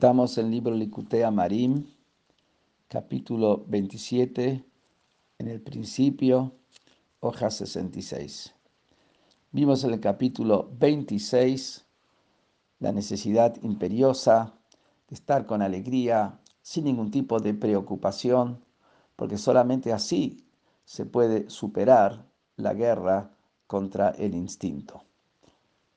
Estamos en el libro Licutea Marim, capítulo 27, en el principio, hoja 66. Vimos en el capítulo 26 la necesidad imperiosa de estar con alegría, sin ningún tipo de preocupación, porque solamente así se puede superar la guerra contra el instinto.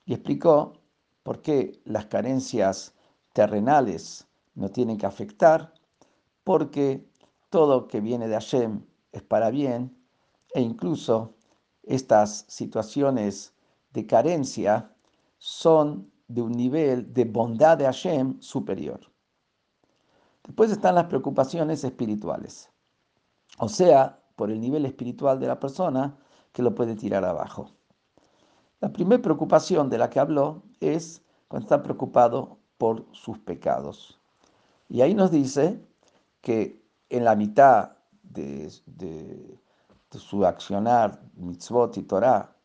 Y explicó por qué las carencias terrenales no tienen que afectar, porque todo que viene de Hashem es para bien, e incluso estas situaciones de carencia son de un nivel de bondad de Hashem superior. Después están las preocupaciones espirituales, o sea, por el nivel espiritual de la persona que lo puede tirar abajo. La primera preocupación de la que habló es cuando está preocupado por sus pecados. Y ahí nos dice que en la mitad de, su accionar, mitzvot y Torah,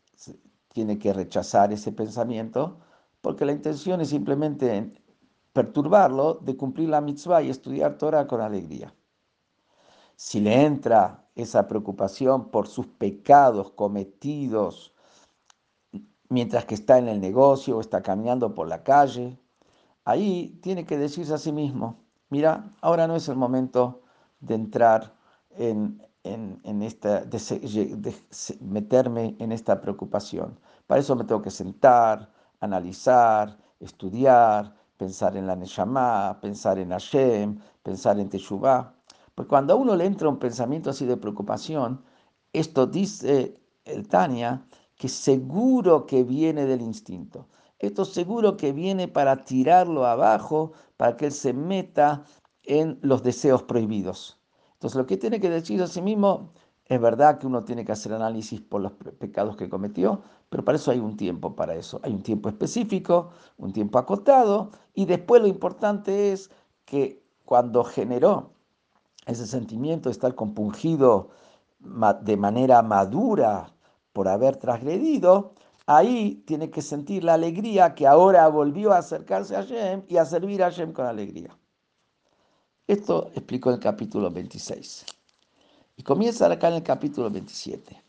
tiene que rechazar ese pensamiento, porque la intención es simplemente perturbarlo de cumplir la mitzvah y estudiar Torah con alegría. Si le entra esa preocupación por sus pecados cometidos mientras que está en el negocio o está caminando por la calle, ahí tiene que decirse a sí mismo, mira, ahora no es el momento de entrar en, esta, de, meterme en esta preocupación. Para eso me tengo que sentar, analizar, estudiar, pensar en la Neshama, pensar en Hashem, pensar en Teshuvah. Porque cuando a uno le entra un pensamiento así de preocupación, esto dice el Tania, que seguro que viene del instinto. Esto seguro que viene para tirarlo abajo, para que él se meta en los deseos prohibidos. Entonces lo que tiene que decir a sí mismo, es verdad que uno tiene que hacer análisis por los pecados que cometió, pero para eso hay un tiempo para eso. Hay un tiempo específico, un tiempo acotado, y después lo importante es que cuando generó ese sentimiento de estar compungido de manera madura por haber transgredido, ahí tiene que sentir la alegría que ahora volvió a acercarse a Hashem y a servir a Hashem con alegría. Esto explicó el capítulo 26. Y comienza acá en el capítulo 27.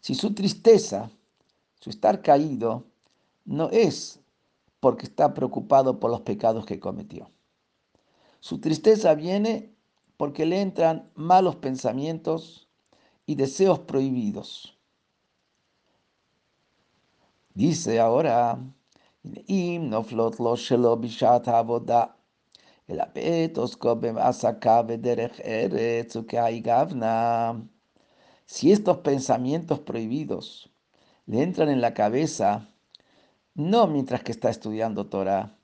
Si su tristeza, su estar caído, no es porque está preocupado por los pecados que cometió. Su tristeza viene porque le entran malos pensamientos y deseos prohibidos. Dice ahora, si estos pensamientos prohibidos le entran en la cabeza, no mientras que está estudiando Torah,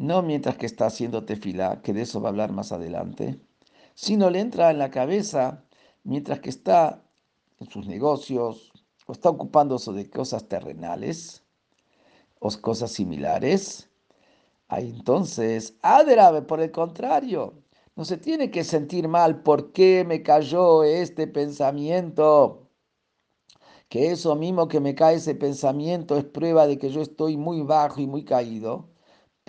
no mientras que está haciendo tefilá, que de eso va a hablar más adelante, sino le entra en la cabeza mientras que está en sus negocios o está ocupándose de cosas terrenales o cosas similares. Ahí entonces, Adrave, por el contrario, no se tiene que sentir mal por qué me cayó este pensamiento. Que eso mismo que me cae ese pensamiento es prueba de que yo estoy muy bajo y muy caído.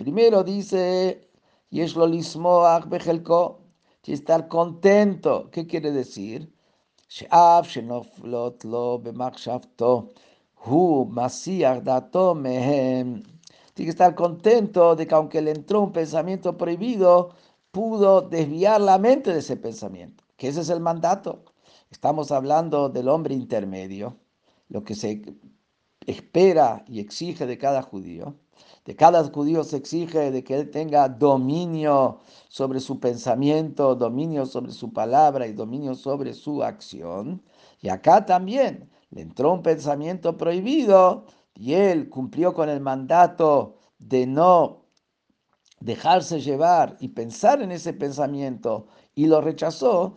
Primero dice, Yeshlo Lismoach Bejelko, estar contento. ¿Qué quiere decir? Tiene que estar contento de que aunque le entró un pensamiento prohibido, pudo desviar la mente de ese pensamiento, que ese es el mandato. Estamos hablando del hombre intermedio, lo que se espera y exige de cada judío. De cada judío se exige de que él tenga dominio sobre su pensamiento, dominio sobre su palabra y dominio sobre su acción. Y acá también le entró un pensamiento prohibido y él cumplió con el mandato de no dejarse llevar y pensar en ese pensamiento y lo rechazó,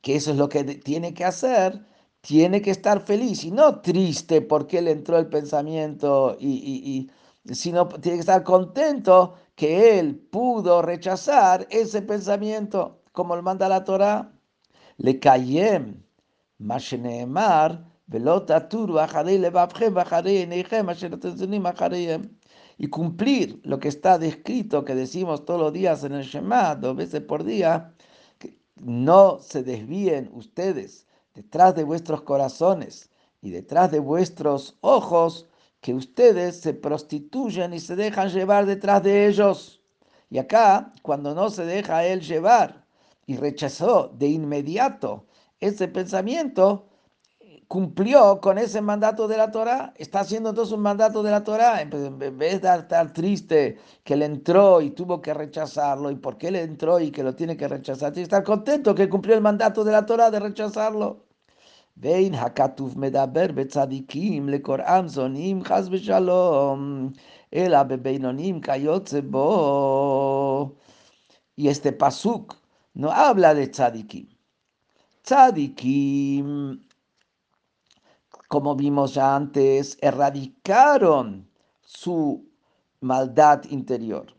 que eso es lo que tiene que hacer, tiene que estar feliz y no triste porque le entró el pensamiento y, sino tiene que estar contento que él pudo rechazar ese pensamiento, como lo manda la Torah. Le cayem, masheneemar, y cumplir lo que está descrito, que decimos todos los días en el Shema, dos veces por día, que no se desvíen ustedes detrás de vuestros corazones y detrás de vuestros ojos, que ustedes se prostituyen y se dejan llevar detrás de ellos. Y acá, cuando no se deja él llevar y rechazó de inmediato ese pensamiento, cumplió con ese mandato de la Torah, está haciendo entonces un mandato de la Torah, en vez de estar triste que él entró y tuvo que rechazarlo, y por qué él entró y que lo tiene que rechazar, tiene que estar contento que cumplió el mandato de la Torah de rechazarlo. Bo. Y este pasuk no habla de tzadikim. Tzadikim como vimos ya antes, erradicaron su maldad interior.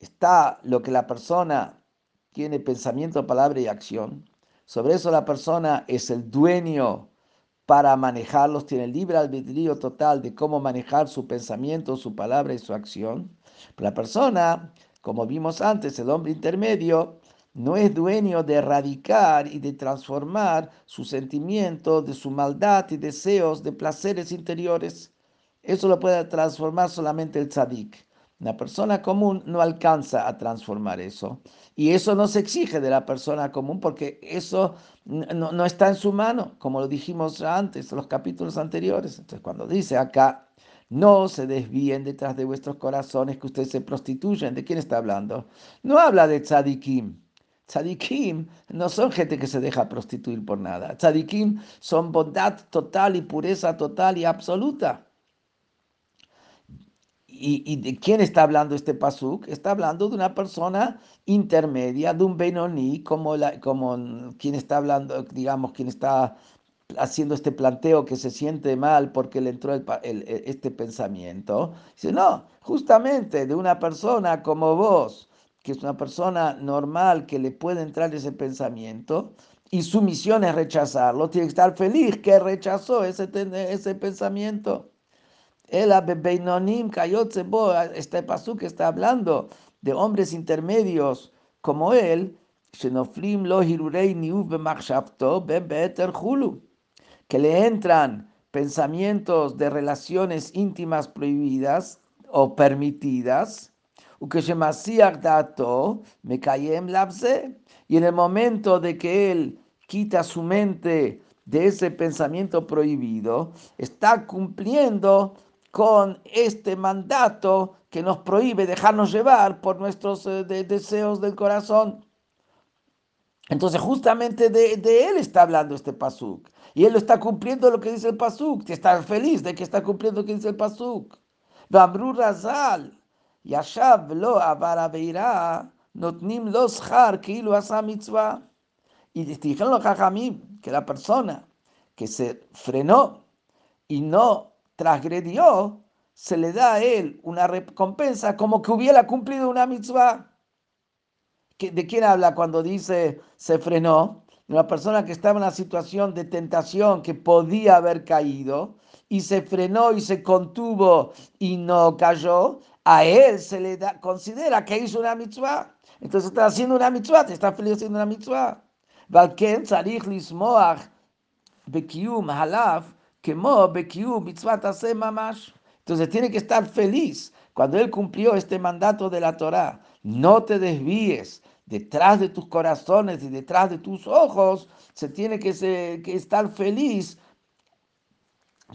Está lo que la persona tiene pensamiento, palabra y acción. Sobre eso la persona es el dueño para manejarlos, tiene libre albedrío total de cómo manejar su pensamiento, su palabra y su acción. la persona, como vimos antes, el hombre intermedio, no es dueño de erradicar y de transformar sus sentimientos, de su maldad y deseos de placeres interiores. Eso lo puede transformar solamente el tzadik. Una persona común no alcanza a transformar eso. Y eso no se exige de la persona común porque eso no, no está en su mano, como lo dijimos antes, en los capítulos anteriores. Entonces, cuando dice acá, no se desvíen detrás de vuestros corazones que ustedes se prostituyen, ¿de quién está hablando? No habla de tzadikim Tzadikim no son gente que se deja prostituir por nada. Tzadikim son bondad total y pureza total y absoluta. ¿Y, de quién está hablando este pasuk? Está hablando de una persona intermedia, de un Benoni, como, la, como quien está hablando, digamos, quien está haciendo este planteo que se siente mal porque le entró este pensamiento. Dice, no, justamente de una persona como vos, que es una persona normal que le puede entrar ese pensamiento y su misión es rechazarlo, tiene que estar feliz que rechazó ese, ese pensamiento. El Abebeinonim Kayotzebo, este pasú que está hablando de hombres intermedios como él, que le entran pensamientos de relaciones íntimas prohibidas o permitidas y en el momento de que él quita su mente de ese pensamiento prohibido, está cumpliendo con este mandato que nos prohíbe dejarnos llevar por nuestros eh, deseos del corazón. Entonces, justamente de, él está hablando este pasuk. Y él está cumpliendo lo que dice el pasuk. Está feliz de que está cumpliendo lo que dice el pasuk. Vamru Razal. Yashav lo notnim lo. Y dijeron los jajamim que la persona que se frenó y no transgredió, se le da a él una recompensa como que hubiera cumplido una mitzvah. ¿De quién habla cuando dice se frenó? Una persona que estaba en una situación de tentación que podía haber caído y se frenó y se contuvo y no cayó a él se le da, considera que hizo una mitzvah. Entonces está haciendo una mitzvah, te está feliz haciendo una mitzvah. Tase mamash. Entonces tiene que estar feliz cuando él cumplió este mandato de la Torah. No te desvíes detrás de tus corazones y detrás de tus ojos. Se tiene que, que estar feliz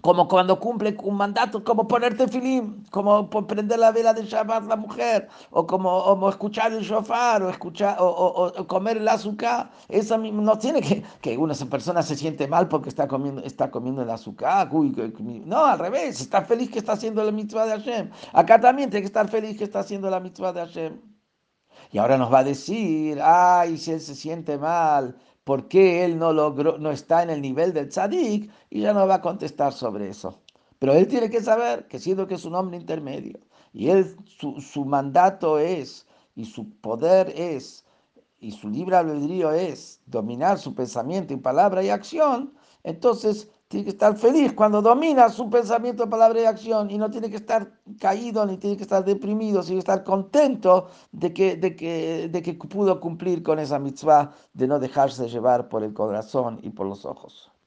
como cuando cumple un mandato, como ponerte film, como prender la vela de Shabbat la mujer, o como, escuchar el shofar, o escuchar, o, comer el azúcar. Esa no tiene que, que una persona se siente mal porque está comiendo, está comiendo el azúcar. no, al revés, está feliz que está haciendo la mitzvah de Hashem. Acá también tiene que estar feliz que está haciendo la mitzvah de Hashem. Y ahora nos va a decir, ay, si él se siente mal, por qué él no logró, no está en el nivel del tzadik, y ya no va a contestar sobre eso. Pero él tiene que saber que siendo que es un hombre intermedio, y él, su, su mandato es, y su poder es, y su libre albedrío es dominar su pensamiento y palabra y acción, entonces tiene que estar feliz cuando domina su pensamiento, palabra y acción y no tiene que estar caído ni tiene que estar deprimido, sino estar contento de que, de que, de que pudo cumplir con esa mitzvah de no dejarse llevar por el corazón y por los ojos.